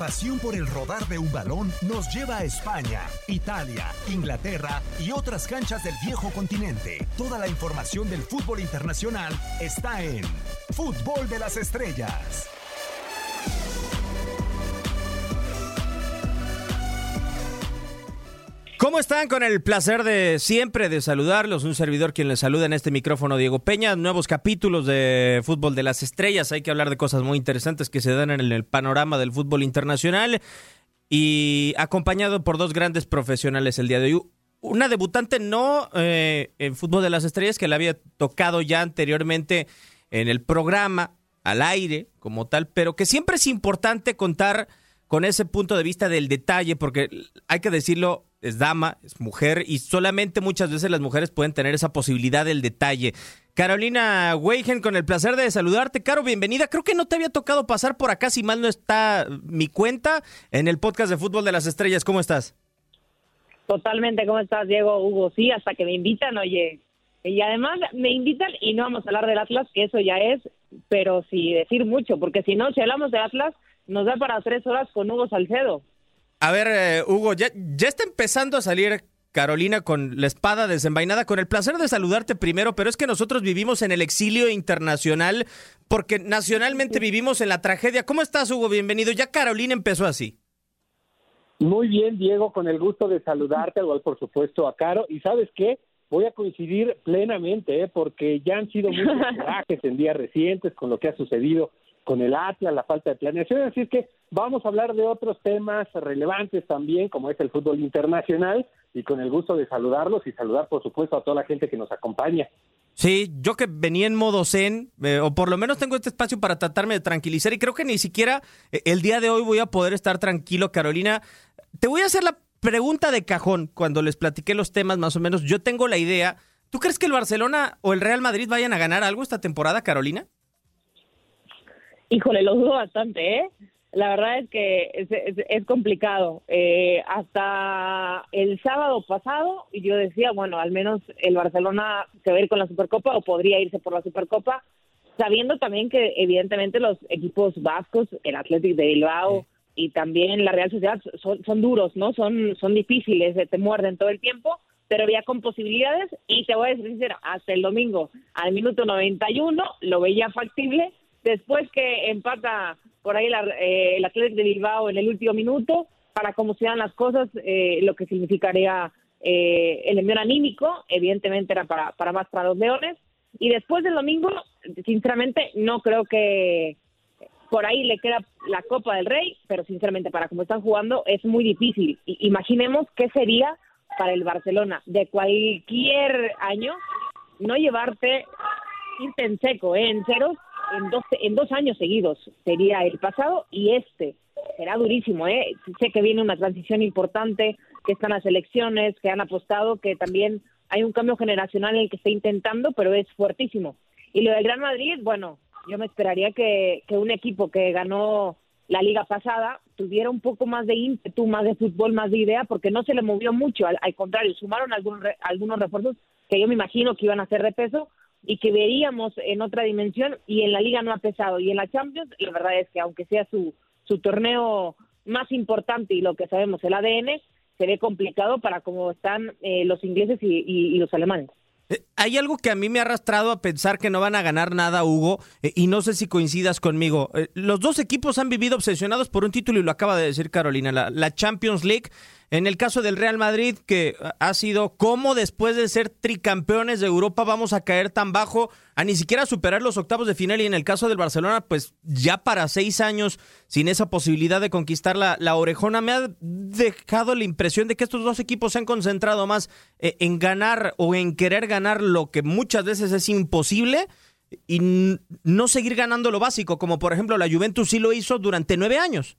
Pasión por el rodar de un balón nos lleva a España, Italia, Inglaterra y otras canchas del viejo continente. Toda la información del fútbol internacional está en Fútbol de las Estrellas. ¿Cómo están? Con el placer de siempre de saludarlos. Un servidor quien les saluda en este micrófono, Diego Peña. Nuevos capítulos de Fútbol de las Estrellas. Hay que hablar de cosas muy interesantes que se dan en el panorama del fútbol internacional. Y acompañado por dos grandes profesionales el día de hoy. Una debutante no eh, en Fútbol de las Estrellas que la había tocado ya anteriormente en el programa, al aire, como tal, pero que siempre es importante contar con ese punto de vista del detalle, porque hay que decirlo, es dama, es mujer, y solamente muchas veces las mujeres pueden tener esa posibilidad del detalle. Carolina Weigen, con el placer de saludarte. Caro, bienvenida. Creo que no te había tocado pasar por acá, si mal no está mi cuenta, en el podcast de Fútbol de las Estrellas. ¿Cómo estás? Totalmente, ¿cómo estás, Diego? Hugo, sí, hasta que me invitan, oye. Y además me invitan y no vamos a hablar del Atlas, que eso ya es, pero sí decir mucho, porque si no, si hablamos del Atlas, nos da para tres horas con Hugo Salcedo. A ver, eh, Hugo, ya, ya está empezando a salir Carolina con la espada desenvainada, con el placer de saludarte primero, pero es que nosotros vivimos en el exilio internacional porque nacionalmente vivimos en la tragedia. ¿Cómo estás, Hugo? Bienvenido. Ya Carolina empezó así. Muy bien, Diego, con el gusto de saludarte, igual por supuesto a Caro. ¿Y sabes qué? Voy a coincidir plenamente, ¿eh? porque ya han sido muchos viajes en días recientes con lo que ha sucedido con el Atlas, la falta de planeación. Así es que vamos a hablar de otros temas relevantes también, como es el fútbol internacional, y con el gusto de saludarlos y saludar, por supuesto, a toda la gente que nos acompaña. Sí, yo que venía en modo zen, eh, o por lo menos tengo este espacio para tratarme de tranquilizar, y creo que ni siquiera eh, el día de hoy voy a poder estar tranquilo, Carolina. Te voy a hacer la pregunta de cajón cuando les platiqué los temas, más o menos. Yo tengo la idea. ¿Tú crees que el Barcelona o el Real Madrid vayan a ganar algo esta temporada, Carolina? Híjole, lo dudo bastante, ¿eh? La verdad es que es, es- es complicado. Eh, hasta el sábado pasado yo decía, bueno, al menos el Barcelona se va a ir con la Supercopa o podría irse por la Supercopa, sabiendo también que evidentemente los equipos vascos, el Athletic de Bilbao y también la Real Sociedad son, son duros, ¿no? Son, son difíciles, te muerden todo el tiempo, pero había con posibilidades y te voy a decir sincero, hasta el domingo al minuto 91 lo veía factible, después que empata por ahí la- eh, el Athletic de Bilbao en el último minuto, para cómo se dan las cosas, eh, lo que significaría eh, el envío anímico, evidentemente era para, para más para los Leones. Y después del domingo, sinceramente, no creo que por ahí le queda la Copa del Rey, pero sinceramente, para cómo están jugando, es muy difícil. imaginemos qué sería para el Barcelona de cualquier año no llevarte, irte en seco, ¿eh? en ceros, en dos, en dos años seguidos sería el pasado y este será durísimo, ¿eh? Sé que viene una transición importante, que están las elecciones, que han apostado, que también hay un cambio generacional en el que está intentando, pero es fuertísimo. Y lo del Gran Madrid, bueno, yo me esperaría que, que un equipo que ganó la liga pasada tuviera un poco más de ímpetu, más de fútbol, más de idea, porque no se le movió mucho, al, contrario, sumaron algunos, algunos refuerzos que yo me imagino que iban a ser de peso y que veríamos en otra dimensión y en la liga no ha pesado y en la Champions la verdad es que aunque sea su, su torneo más importante y lo que sabemos el ADN se ve complicado para cómo están eh, los ingleses y los alemanes. Eh, hay algo que a mí me ha arrastrado a pensar que no van a ganar nada, Hugo, eh, y no sé si coincidas conmigo. Eh, los dos equipos han vivido obsesionados por un título y lo acaba de decir Carolina, la Champions League en el caso del Real Madrid, que ha sido cómo después de ser tricampeones de Europa vamos a caer tan bajo a ni siquiera superar los octavos de final y en el caso del Barcelona, pues ya para seis años sin esa posibilidad de conquistar la, la orejona, me ha dejado la impresión de que estos dos equipos se han concentrado más eh, en ganar o en querer ganar lo que muchas veces es imposible y no seguir ganando lo básico, como por ejemplo la Juventus sí lo hizo durante nueve años.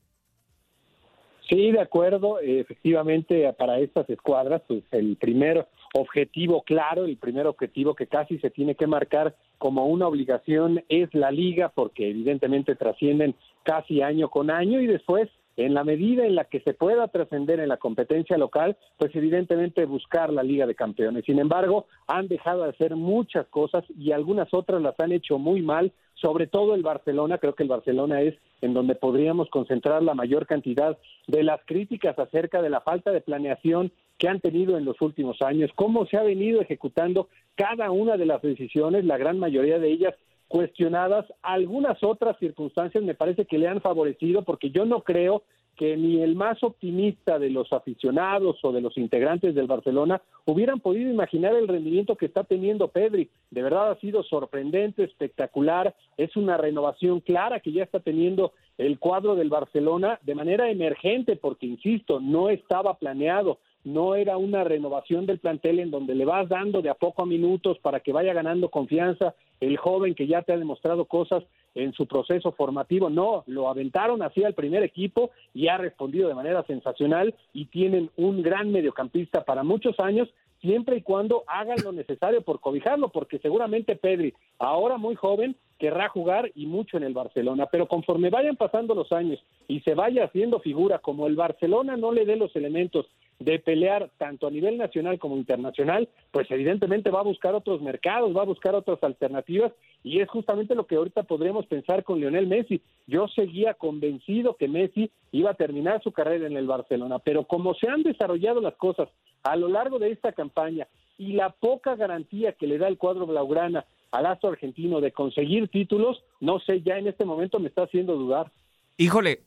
Sí, de acuerdo. Efectivamente, para estas escuadras, pues el primer objetivo claro, el primer objetivo que casi se tiene que marcar como una obligación es la liga, porque evidentemente trascienden casi año con año y después en la medida en la que se pueda trascender en la competencia local, pues evidentemente buscar la Liga de Campeones. Sin embargo, han dejado de hacer muchas cosas y algunas otras las han hecho muy mal, sobre todo el Barcelona, creo que el Barcelona es en donde podríamos concentrar la mayor cantidad de las críticas acerca de la falta de planeación que han tenido en los últimos años, cómo se ha venido ejecutando cada una de las decisiones, la gran mayoría de ellas cuestionadas. Algunas otras circunstancias me parece que le han favorecido porque yo no creo que ni el más optimista de los aficionados o de los integrantes del Barcelona hubieran podido imaginar el rendimiento que está teniendo Pedri. De verdad ha sido sorprendente, espectacular, es una renovación clara que ya está teniendo el cuadro del Barcelona de manera emergente porque, insisto, no estaba planeado no era una renovación del plantel en donde le vas dando de a poco a minutos para que vaya ganando confianza el joven que ya te ha demostrado cosas en su proceso formativo. No, lo aventaron así al primer equipo y ha respondido de manera sensacional y tienen un gran mediocampista para muchos años siempre y cuando hagan lo necesario por cobijarlo, porque seguramente Pedri, ahora muy joven, querrá jugar y mucho en el Barcelona, pero conforme vayan pasando los años y se vaya haciendo figura, como el Barcelona no le dé los elementos de pelear tanto a nivel nacional como internacional, pues evidentemente va a buscar otros mercados, va a buscar otras alternativas y es justamente lo que ahorita podríamos pensar con Lionel Messi. Yo seguía convencido que Messi iba a terminar su carrera en el Barcelona, pero como se han desarrollado las cosas a lo largo de esta campaña y la poca garantía que le da el cuadro blaugrana al astro argentino de conseguir títulos, no sé, ya en este momento me está haciendo dudar. Híjole,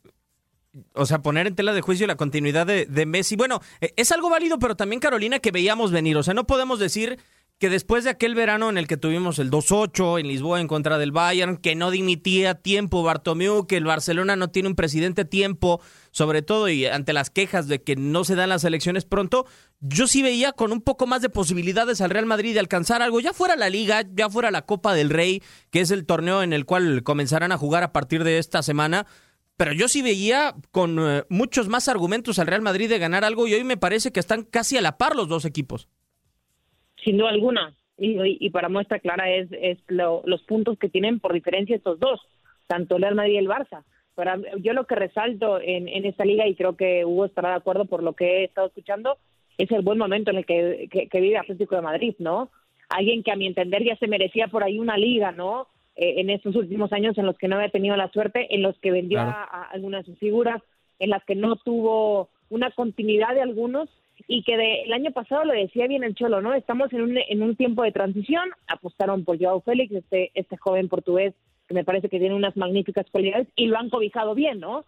o sea, poner en tela de juicio la continuidad de, Messi. Bueno, eh, es algo válido, pero también Carolina que veíamos venir. O sea, no podemos decir que después de aquel verano en el que tuvimos el 2-8 en Lisboa en contra del Bayern, que no dimitía tiempo Bartomeu, que el Barcelona no tiene un presidente tiempo, sobre todo y ante las quejas de que no se dan las elecciones pronto, yo sí veía con un poco más de posibilidades al Real Madrid de alcanzar algo, ya fuera la Liga, ya fuera la Copa del Rey, que es el torneo en el cual comenzarán a jugar a partir de esta semana. Pero yo sí veía con eh, muchos más argumentos al Real Madrid de ganar algo y hoy me parece que están casi a la par los dos equipos sin duda alguna. Y, para muestra clara es, es los puntos que tienen por diferencia estos dos, tanto el Real Madrid y el Barça. Para, yo lo que resalto en, en esta liga, y creo que Hugo estará de acuerdo por lo que he estado escuchando, es el buen momento en el que, que, vive Atlético de Madrid, ¿no? Alguien que a mi entender ya se merecía por ahí una liga, ¿no? Eh, en estos últimos años en los que no había tenido la suerte, en los que vendió a algunas de sus figuras, en las que no tuvo una continuidad de algunos y que de, el año pasado lo decía bien el Cholo, ¿no? Estamos en un, en un tiempo de transición, apostaron por Joao Félix, este, este joven portugués que me parece que tiene unas magníficas cualidades y lo han cobijado bien, ¿no?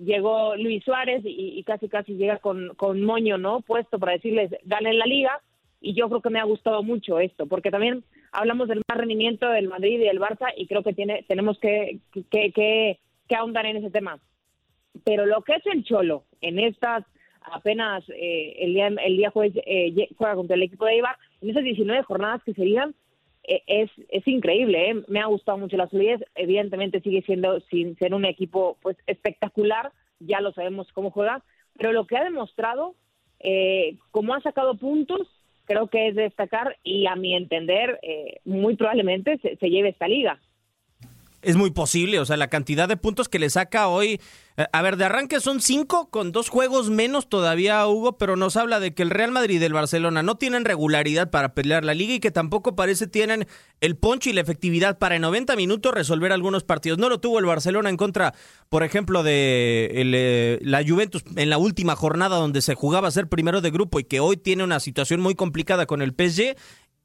llegó Luis Suárez y, casi casi llega con, con moño, ¿no? Puesto para decirles, ganen la liga. Y yo creo que me ha gustado mucho esto, porque también hablamos del más rendimiento del Madrid y del Barça y creo que tiene, tenemos que, que, que, que ahondar en ese tema. Pero lo que es el Cholo en estas apenas eh, el día el día jueves eh, juega contra el equipo de Eibar. En esas 19 jornadas que serían eh, es, es increíble, ¿eh? me ha gustado mucho la solidez, evidentemente sigue siendo sin ser un equipo pues espectacular, ya lo sabemos cómo juega, pero lo que ha demostrado, eh, como ha sacado puntos, creo que es destacar y a mi entender eh, muy probablemente se, se lleve esta liga es muy posible, o sea, la cantidad de puntos que le saca hoy. Eh, a ver, de arranque son cinco, con dos juegos menos todavía, Hugo, pero nos habla de que el Real Madrid y el Barcelona no tienen regularidad para pelear la liga y que tampoco parece tienen el poncho y la efectividad para en 90 minutos resolver algunos partidos. No lo tuvo el Barcelona en contra, por ejemplo, de eh, la Juventus en la última jornada donde se jugaba a ser primero de grupo y que hoy tiene una situación muy complicada con el PSG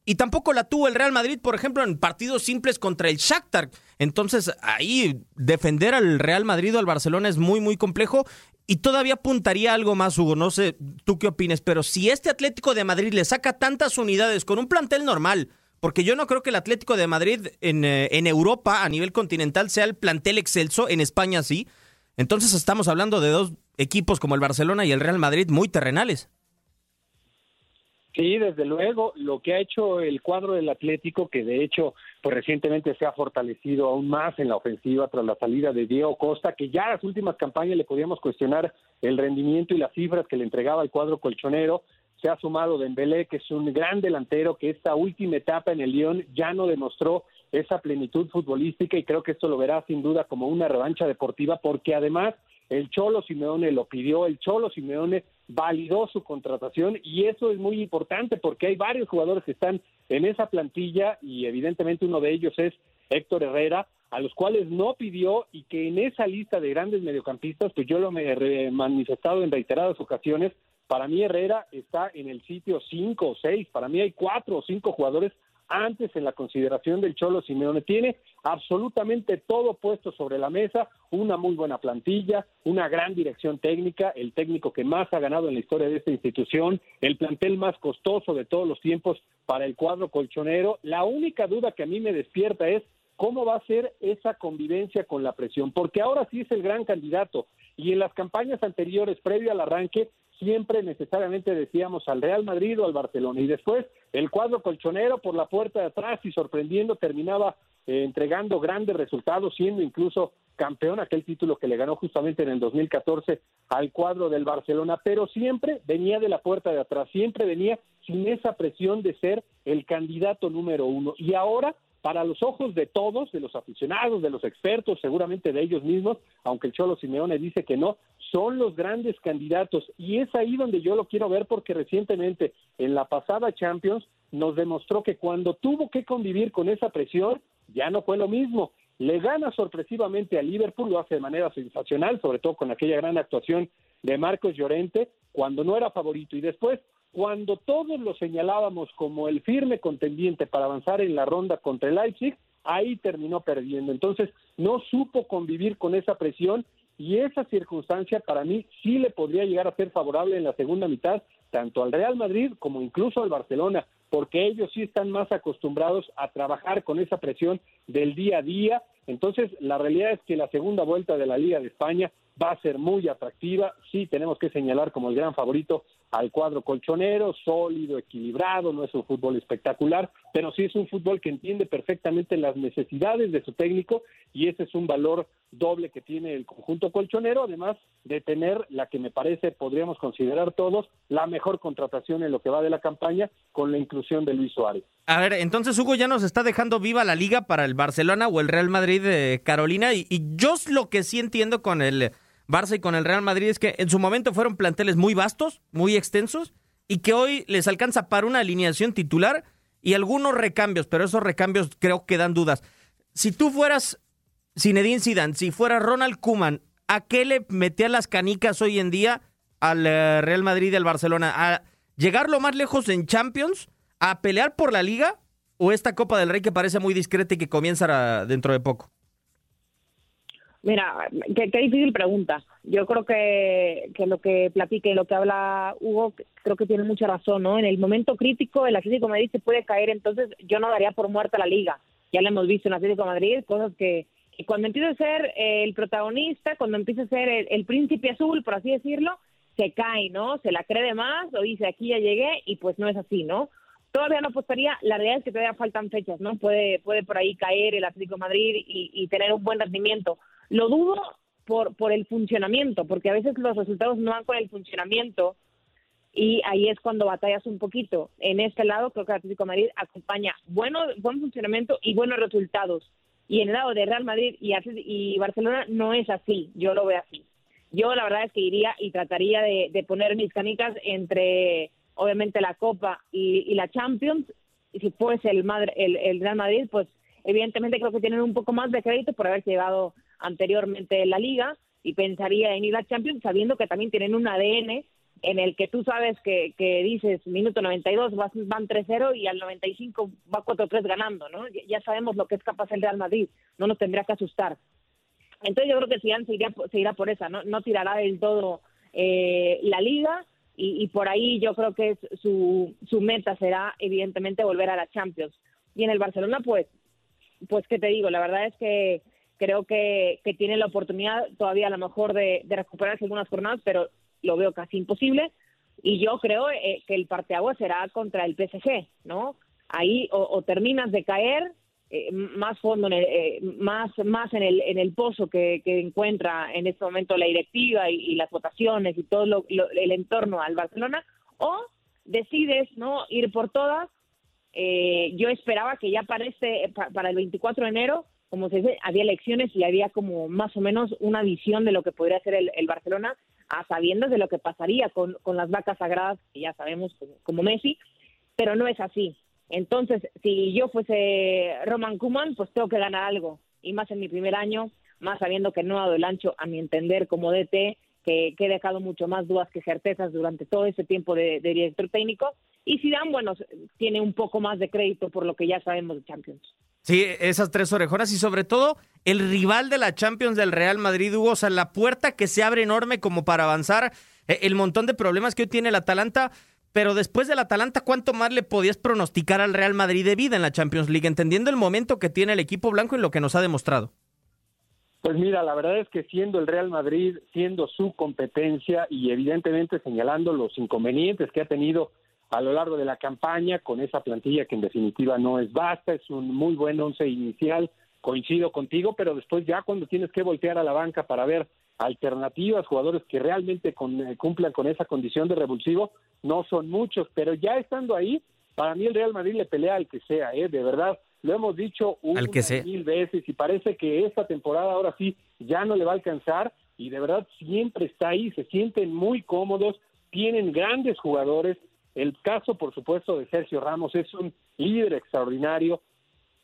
y tampoco la tuvo el Real Madrid, por ejemplo, en partidos simples contra el Shakhtar. Entonces, ahí defender al Real Madrid o al Barcelona es muy, muy complejo. Y todavía apuntaría algo más, Hugo. No sé tú qué opines, pero si este Atlético de Madrid le saca tantas unidades con un plantel normal, porque yo no creo que el Atlético de Madrid en, eh, en Europa, a nivel continental, sea el plantel excelso, en España sí. Entonces estamos hablando de dos equipos como el Barcelona y el Real Madrid muy terrenales. Sí, desde luego, lo que ha hecho el cuadro del Atlético, que de hecho, pues recientemente se ha fortalecido aún más en la ofensiva tras la salida de Diego Costa, que ya en las últimas campañas le podíamos cuestionar el rendimiento y las cifras que le entregaba el cuadro colchonero. Se ha sumado Dembélé, que es un gran delantero, que esta última etapa en el Lyon ya no demostró esa plenitud futbolística y creo que esto lo verá sin duda como una revancha deportiva, porque además el Cholo Simeone lo pidió, el Cholo Simeone validó su contratación y eso es muy importante porque hay varios jugadores que están en esa plantilla y evidentemente uno de ellos es Héctor Herrera, a los cuales no pidió y que en esa lista de grandes mediocampistas, pues yo lo he manifestado en reiteradas ocasiones, para mí Herrera está en el sitio 5 o 6, para mí hay cuatro o cinco jugadores antes en la consideración del Cholo Simeone. Tiene absolutamente todo puesto sobre la mesa, una muy buena plantilla, una gran dirección técnica, el técnico que más ha ganado en la historia de esta institución, el plantel más costoso de todos los tiempos para el cuadro colchonero. La única duda que a mí me despierta es cómo va a ser esa convivencia con la presión, porque ahora sí es el gran candidato y en las campañas anteriores, previo al arranque, siempre necesariamente decíamos al Real Madrid o al Barcelona. Y después el cuadro colchonero por la puerta de atrás y sorprendiendo terminaba eh, entregando grandes resultados, siendo incluso campeón, aquel título que le ganó justamente en el 2014 al cuadro del Barcelona, pero siempre venía de la puerta de atrás, siempre venía sin esa presión de ser el candidato número uno. Y ahora para los ojos de todos, de los aficionados, de los expertos, seguramente de ellos mismos, aunque el Cholo Simeone dice que no, son los grandes candidatos. Y es ahí donde yo lo quiero ver porque recientemente en la pasada Champions nos demostró que cuando tuvo que convivir con esa presión, ya no fue lo mismo. Le gana sorpresivamente a Liverpool, lo hace de manera sensacional, sobre todo con aquella gran actuación de Marcos Llorente, cuando no era favorito. Y después cuando todos lo señalábamos como el firme contendiente para avanzar en la ronda contra el Leipzig, ahí terminó perdiendo. Entonces, no supo convivir con esa presión y esa circunstancia para mí sí le podría llegar a ser favorable en la segunda mitad, tanto al Real Madrid como incluso al Barcelona, porque ellos sí están más acostumbrados a trabajar con esa presión del día a día. Entonces, la realidad es que la segunda vuelta de la Liga de España va a ser muy atractiva. Sí, tenemos que señalar como el gran favorito al cuadro colchonero, sólido, equilibrado, no es un fútbol espectacular, pero sí es un fútbol que entiende perfectamente las necesidades de su técnico y ese es un valor doble que tiene el conjunto colchonero, además de tener la que me parece podríamos considerar todos la mejor contratación en lo que va de la campaña con la inclusión de Luis Suárez. A ver, entonces Hugo ya nos está dejando viva la liga para el Barcelona o el Real Madrid de Carolina y, y yo lo que sí entiendo con el Barça y con el Real Madrid es que en su momento fueron planteles muy vastos, muy extensos, y que hoy les alcanza para una alineación titular y algunos recambios, pero esos recambios creo que dan dudas. Si tú fueras Zinedine Zidane, si fuera Ronald Kuman, ¿a qué le metía las canicas hoy en día al eh, Real Madrid y al Barcelona? ¿A llegar lo más lejos en Champions? ¿A pelear por la liga? ¿O esta Copa del Rey que parece muy discreta y que comienza dentro de poco? Mira, qué, qué difícil pregunta. Yo creo que, que lo que platique, lo que habla Hugo, creo que tiene mucha razón, ¿no? En el momento crítico, el Atlético Madrid se puede caer, entonces yo no daría por muerta la liga. Ya lo hemos visto en Atlético Madrid, cosas que, cuando empieza a ser eh, el protagonista, cuando empieza a ser el, príncipe azul, por así decirlo, se cae, ¿no? Se la cree de más o dice aquí ya llegué y pues no es así, ¿no? Todavía no apostaría, la realidad es que todavía faltan fechas, ¿no? Puede, puede por ahí caer el Atlético Madrid y, y tener un buen rendimiento. Lo dudo por, por el funcionamiento, porque a veces los resultados no van con el funcionamiento y ahí es cuando batallas un poquito. En este lado creo que Atlético Madrid acompaña bueno, buen funcionamiento y buenos resultados. Y en el lado de Real Madrid y, y Barcelona no es así, yo lo veo así. Yo la verdad es que iría y trataría de, poner mis canicas entre, obviamente, la Copa y, la Champions. Y si fuese el, Madre- el, el Real Madrid, pues evidentemente creo que tienen un poco más de crédito por haber llegado anteriormente la Liga y pensaría en ir a Champions sabiendo que también tienen un ADN en el que tú sabes que, que dices minuto 92 vas, van 3-0 y al 95 va 4-3 ganando, ¿no? Ya, sabemos lo que es capaz el Real Madrid, no nos tendría que asustar. Entonces yo creo que Zidane se irá, se irá por esa, no, no tirará del todo eh, la liga y, y por ahí yo creo que es su, su meta será evidentemente volver a la Champions. Y en el Barcelona pues, pues qué te digo, la verdad es que creo que, que tiene la oportunidad todavía a lo mejor de, recuperarse algunas jornadas, pero lo veo casi imposible. Y yo creo eh, que el parteaguas será contra el PSG, ¿no? Ahí o, terminas de caer eh, más fondo, en el, eh, más, más en el, en el pozo que, encuentra en este momento la directiva y, las votaciones y todo lo- el entorno al Barcelona, o decides no ir por todas. Eh, yo esperaba que ya para, este, pa- para el 24 de enero, como se dice, había elecciones y había como más o menos una visión de lo que podría ser el, el Barcelona, a sabiendas de lo que pasaría con, con las vacas sagradas, que ya sabemos como, Messi, pero no es así. Entonces, si yo fuese Roman Kuman, pues tengo que ganar algo, y más en mi primer año, más sabiendo que no ha dado el ancho, a mi entender, como DT, que, que he dejado mucho más dudas que certezas durante todo ese tiempo de, de director técnico, y Zidane, bueno, tiene un poco más de crédito por lo que ya sabemos de Champions. Sí, esas tres orejonas y sobre todo el rival de la Champions del Real Madrid, Hugo, o sea, la puerta que se abre enorme como para avanzar, eh, el montón de problemas que hoy tiene el Atalanta, pero después del Atalanta, ¿cuánto más le podías pronosticar al Real Madrid de vida en la Champions League, entendiendo el momento que tiene el equipo blanco y lo que nos ha demostrado? Pues mira, la verdad es que siendo el Real Madrid, siendo su competencia y evidentemente señalando los inconvenientes que ha tenido a lo largo de la campaña con esa plantilla que en definitiva no es basta, es un muy buen once inicial, coincido contigo, pero después ya cuando tienes que voltear a la banca para ver alternativas, jugadores que realmente con- eh, cumplan con esa condición de revulsivo, no son muchos, pero ya estando ahí, para mí el Real Madrid le pelea al que sea, ¿eh? de verdad, lo hemos dicho una que sea. mil veces y parece que esta temporada ahora sí ya no le va a alcanzar y de verdad siempre está ahí, se sienten muy cómodos, tienen grandes jugadores, el caso por supuesto de Sergio Ramos es un líder extraordinario,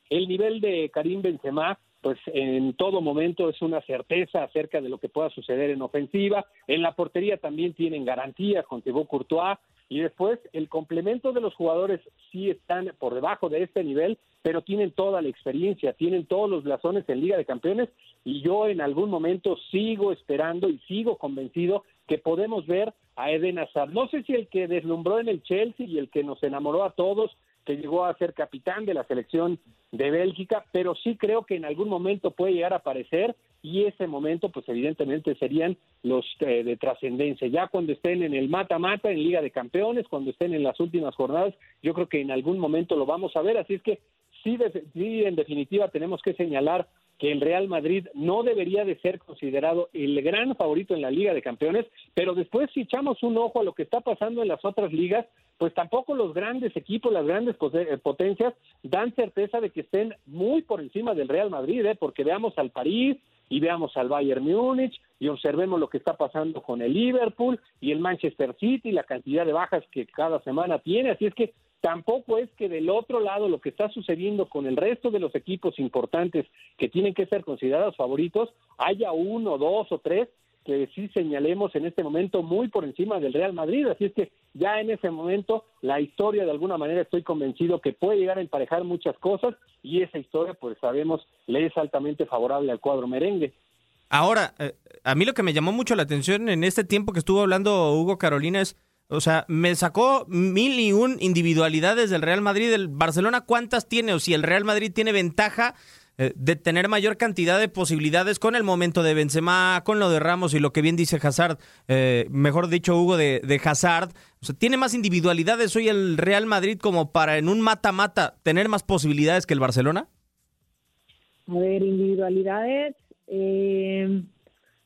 el nivel de Karim Benzema pues en todo momento es una certeza acerca de lo que pueda suceder en ofensiva. En la portería también tienen garantía con Thibaut Courtois. Y después el complemento de los jugadores sí están por debajo de este nivel, pero tienen toda la experiencia, tienen todos los blasones en Liga de Campeones. Y yo en algún momento sigo esperando y sigo convencido que podemos ver a Eden Hazard. No sé si el que deslumbró en el Chelsea y el que nos enamoró a todos, que llegó a ser capitán de la selección de Bélgica, pero sí creo que en algún momento puede llegar a aparecer y ese momento pues evidentemente serían los eh, de trascendencia. Ya cuando estén en el mata-mata en Liga de Campeones, cuando estén en las últimas jornadas, yo creo que en algún momento lo vamos a ver, así es que sí, sí en definitiva tenemos que señalar que el Real Madrid no debería de ser considerado el gran favorito en la Liga de Campeones, pero después si echamos un ojo a lo que está pasando en las otras ligas, pues tampoco los grandes equipos, las grandes eh, potencias dan certeza de que estén muy por encima del Real Madrid, ¿eh? porque veamos al París y veamos al Bayern Múnich y observemos lo que está pasando con el Liverpool y el Manchester City, la cantidad de bajas que cada semana tiene, así es que tampoco es que del otro lado lo que está sucediendo con el resto de los equipos importantes que tienen que ser considerados favoritos, haya uno, dos o tres que sí señalemos en este momento muy por encima del Real Madrid, así es que ya en ese momento la historia de alguna manera estoy convencido que puede llegar a emparejar muchas cosas y esa historia pues sabemos le es altamente favorable al cuadro merengue. Ahora, eh, a mí lo que me llamó mucho la atención en este tiempo que estuvo hablando Hugo Carolina es, o sea, me sacó mil y un individualidades del Real Madrid. ¿El Barcelona cuántas tiene? O si el Real Madrid tiene ventaja eh, de tener mayor cantidad de posibilidades con el momento de Benzema, con lo de Ramos y lo que bien dice Hazard, eh, mejor dicho Hugo de, de Hazard. O sea, tiene más individualidades hoy el Real Madrid como para en un mata-mata tener más posibilidades que el Barcelona. A ver, individualidades. Eh,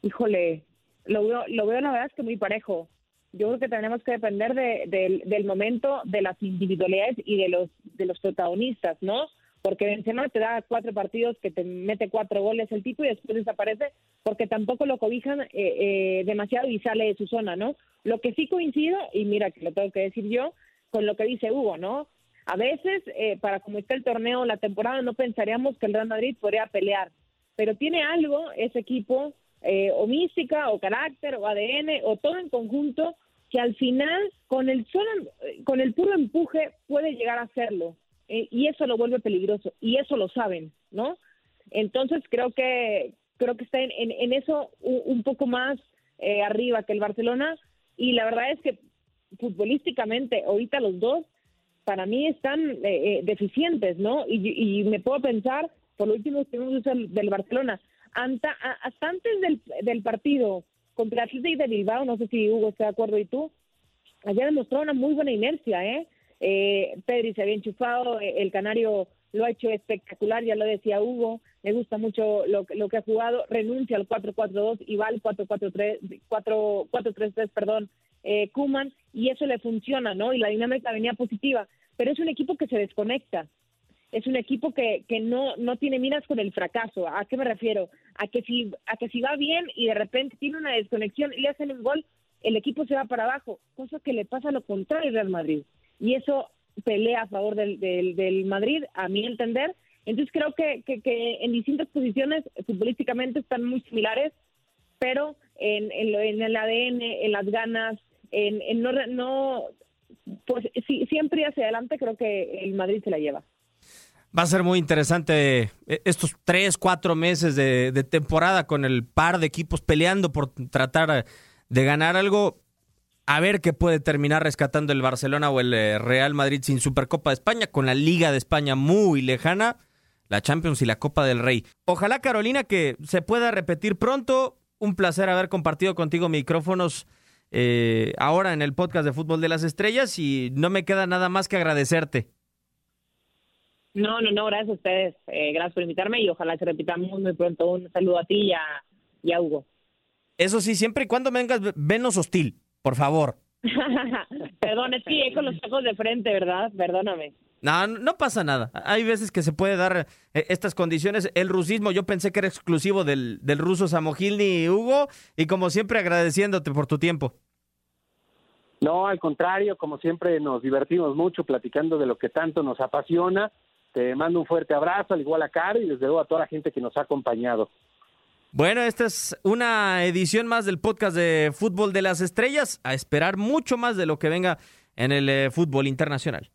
híjole, lo veo, lo veo la verdad es que muy parejo. Yo creo que tenemos que depender de, del momento, de las individualidades y de los, de los protagonistas, ¿no? Porque Benzema te da cuatro partidos que te mete cuatro goles el tipo y después desaparece porque tampoco lo cobijan eh, eh, demasiado y sale de su zona, ¿no? Lo que sí coincido, y mira que lo tengo que decir yo, con lo que dice Hugo, ¿no? A veces, eh, para como está el torneo, la temporada, no pensaríamos que el Real Madrid podría pelear, pero tiene algo ese equipo, eh, o mística, o carácter, o ADN, o todo en conjunto, que al final, con el solo, con el puro empuje, puede llegar a hacerlo. Eh, y eso lo vuelve peligroso, y eso lo saben, ¿no? Entonces creo que creo que está en, en, eso un, un, poco más eh, arriba que el Barcelona, y la verdad es que futbolísticamente, ahorita los dos para mí están eh, eh, deficientes, ¿no? Y, y, me puedo pensar, por lo último que vimos del Barcelona, hasta, hasta antes del, del partido contra el Atlético de Bilbao, no sé si Hugo está de acuerdo y tú, había demostrado una muy buena inercia, ¿eh? eh Pedri se había enchufado, eh, el Canario lo ha hecho espectacular, ya lo decía Hugo, me gusta mucho lo, lo que ha jugado, renuncia al 4-4-2 y va al 4-4-3, perdón, eh, Kuman, y eso le funciona, ¿no? Y la dinámica venía positiva, pero es un equipo que se desconecta, es un equipo que, que no, no tiene miras con el fracaso. ¿A qué me refiero? A que, si, a que si va bien y de repente tiene una desconexión y le hacen un gol, el equipo se va para abajo, cosa que le pasa lo contrario al Real Madrid. Y eso pelea a favor del, del, del Madrid, a mi entender. Entonces creo que, que, en distintas posiciones futbolísticamente están muy similares, pero en, en, en el ADN, en las ganas, en, no, no, pues si, siempre hacia adelante creo que el Madrid se la lleva. Va a ser muy interesante eh, estos tres, cuatro meses de, temporada con el par de equipos peleando por tratar de ganar algo. A ver qué puede terminar rescatando el Barcelona o el eh, Real Madrid sin Supercopa de España, con la Liga de España muy lejana, la Champions y la Copa del Rey. Ojalá, Carolina, que se pueda repetir pronto. Un placer haber compartido contigo micrófonos eh, ahora en el podcast de Fútbol de las Estrellas y no me queda nada más que agradecerte. No, no, no, gracias a ustedes. Eh, gracias por invitarme y ojalá se repita muy, muy pronto. Un saludo a ti y a, y a Hugo. Eso sí, siempre y cuando vengas, venos hostil, por favor. Perdón, es que con los ojos de frente, ¿verdad? Perdóname. No, no pasa nada. Hay veces que se puede dar eh, estas condiciones. El rusismo, yo pensé que era exclusivo del, del ruso Samogilny Hugo, y como siempre agradeciéndote por tu tiempo. No, al contrario, como siempre nos divertimos mucho platicando de lo que tanto nos apasiona. Te mando un fuerte abrazo, al igual a Caro y desde luego a toda la gente que nos ha acompañado. Bueno, esta es una edición más del podcast de Fútbol de las Estrellas. A esperar mucho más de lo que venga en el eh, fútbol internacional.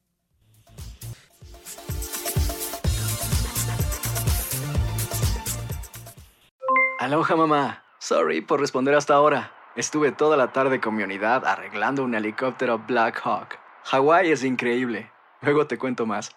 Aloha mamá. Sorry por responder hasta ahora. Estuve toda la tarde con mi unidad arreglando un helicóptero Black Hawk. Hawái es increíble. Luego te cuento más.